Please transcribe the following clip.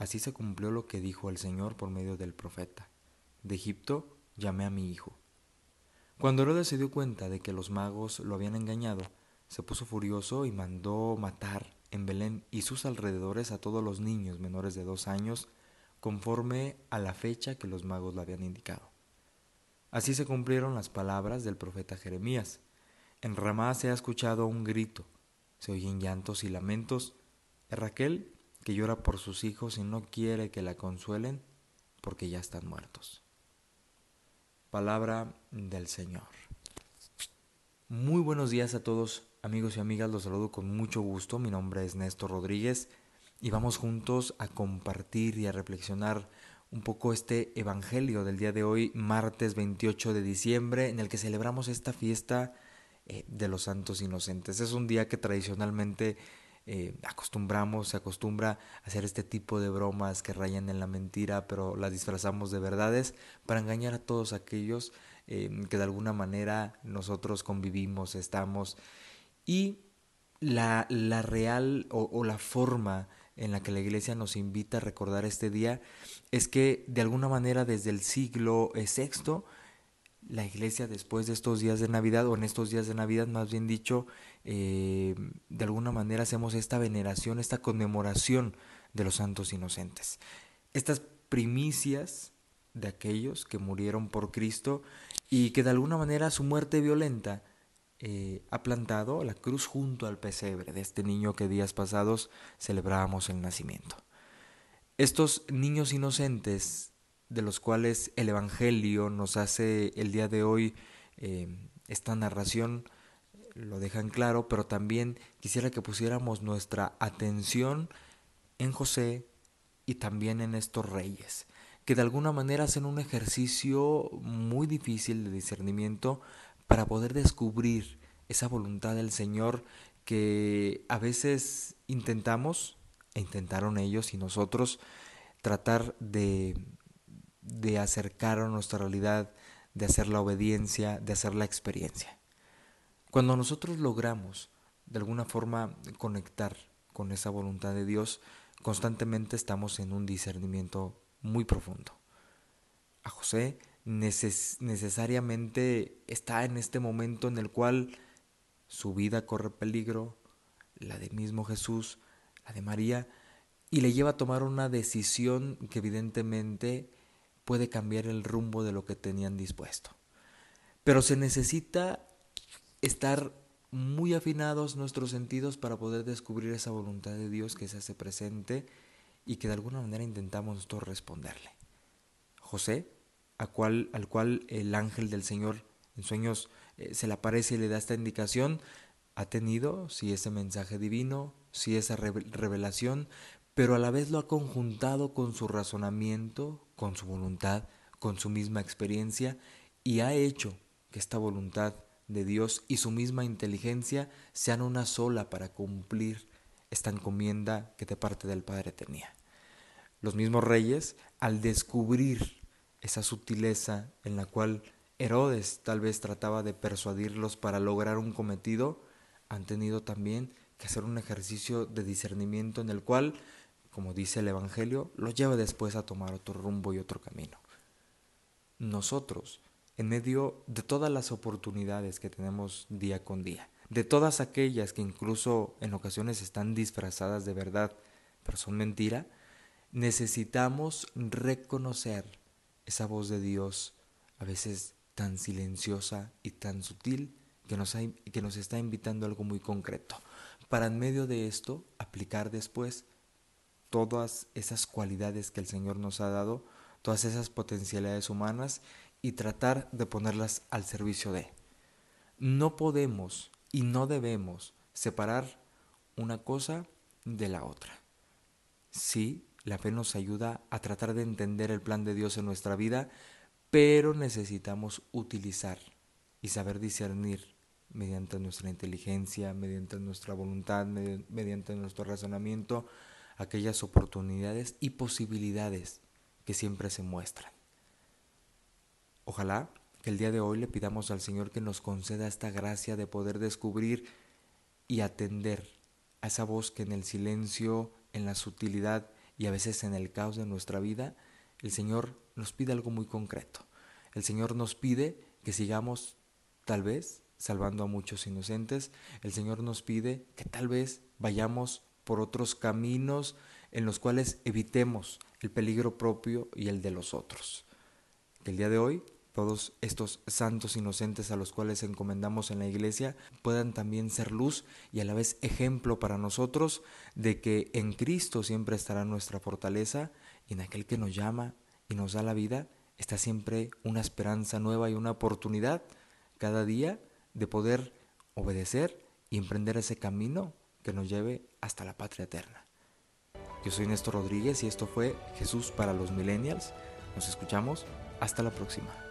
Así se cumplió lo que dijo el Señor por medio del profeta. De Egipto llamé a mi hijo. Cuando Herodes se dio cuenta de que los magos lo habían engañado, se puso furioso y mandó matar en Belén y sus alrededores a todos los niños menores de dos años, conforme a la fecha que los magos le habían indicado. Así se cumplieron las palabras del profeta Jeremías. En Ramá se ha escuchado un grito, se oyen llantos y lamentos. Raquel, que llora por sus hijos y no quiere que la consuelen porque ya están muertos. Palabra del Señor. Muy buenos días a todos amigos y amigas, los saludo con mucho gusto. Mi nombre es Néstor Rodríguez y vamos juntos a compartir y a reflexionar un poco este Evangelio del día de hoy, martes 28 de diciembre, en el que celebramos esta fiesta eh, de los santos inocentes. Es un día que tradicionalmente eh, acostumbramos, se acostumbra a hacer este tipo de bromas que rayan en la mentira, pero las disfrazamos de verdades para engañar a todos aquellos eh, que de alguna manera nosotros convivimos, estamos. Y la, la real o, o la forma en la que la iglesia nos invita a recordar este día es que de alguna manera desde el siglo VI la iglesia después de estos días de Navidad, o en estos días de Navidad más bien dicho, eh, de alguna manera hacemos esta veneración, esta conmemoración de los santos inocentes. Estas primicias de aquellos que murieron por Cristo y que de alguna manera su muerte violenta eh, ha plantado la cruz junto al pesebre de este niño que días pasados celebrábamos el nacimiento. Estos niños inocentes de los cuales el Evangelio nos hace el día de hoy eh, esta narración, lo dejan claro, pero también quisiera que pusiéramos nuestra atención en José y también en estos reyes, que de alguna manera hacen un ejercicio muy difícil de discernimiento para poder descubrir esa voluntad del Señor que a veces intentamos, e intentaron ellos y nosotros, tratar de de acercar a nuestra realidad, de hacer la obediencia, de hacer la experiencia. Cuando nosotros logramos de alguna forma conectar con esa voluntad de Dios, constantemente estamos en un discernimiento muy profundo. A José necesariamente está en este momento en el cual su vida corre peligro, la de mismo Jesús, la de María, y le lleva a tomar una decisión que evidentemente puede cambiar el rumbo de lo que tenían dispuesto. Pero se necesita estar muy afinados nuestros sentidos para poder descubrir esa voluntad de Dios que se hace presente y que de alguna manera intentamos responderle. José, al cual, al cual el ángel del Señor en sueños eh, se le aparece y le da esta indicación, ha tenido, si ese mensaje divino, si esa revelación, pero a la vez lo ha conjuntado con su razonamiento, con su voluntad, con su misma experiencia y ha hecho que esta voluntad de Dios y su misma inteligencia sean una sola para cumplir esta encomienda que de parte del Padre tenía. Los mismos reyes, al descubrir esa sutileza en la cual Herodes tal vez trataba de persuadirlos para lograr un cometido, han tenido también que hacer un ejercicio de discernimiento en el cual como dice el Evangelio, lo lleva después a tomar otro rumbo y otro camino. Nosotros, en medio de todas las oportunidades que tenemos día con día, de todas aquellas que incluso en ocasiones están disfrazadas de verdad, pero son mentira, necesitamos reconocer esa voz de Dios, a veces tan silenciosa y tan sutil, que nos, está invitando a algo muy concreto, para en medio de esto aplicar después todas esas cualidades que el Señor nos ha dado, todas esas potencialidades humanas y tratar de ponerlas al servicio de. No podemos y no debemos separar una cosa de la otra. Sí, la fe nos ayuda a tratar de entender el plan de Dios en nuestra vida, pero necesitamos utilizar y saber discernir mediante nuestra inteligencia, mediante nuestra voluntad, mediante nuestro razonamiento, aquellas oportunidades y posibilidades que siempre se muestran. Ojalá que el día de hoy le pidamos al Señor que nos conceda esta gracia de poder descubrir y atender a esa voz que en el silencio, en la sutilidad y a veces en el caos de nuestra vida, el Señor nos pide algo muy concreto. El Señor nos pide que sigamos tal vez salvando a muchos inocentes. El Señor nos pide que tal vez vayamos por otros caminos en los cuales evitemos el peligro propio y el de los otros. Que el día de hoy todos estos santos inocentes a los cuales encomendamos en la iglesia puedan también ser luz y a la vez ejemplo para nosotros de que en Cristo siempre estará nuestra fortaleza y en aquel que nos llama y nos da la vida está siempre una esperanza nueva y una oportunidad cada día de poder obedecer y emprender ese camino que nos lleve hasta la patria eterna. Yo soy Néstor Rodríguez y esto fue Jesús para los Millennials. Nos escuchamos. Hasta la próxima.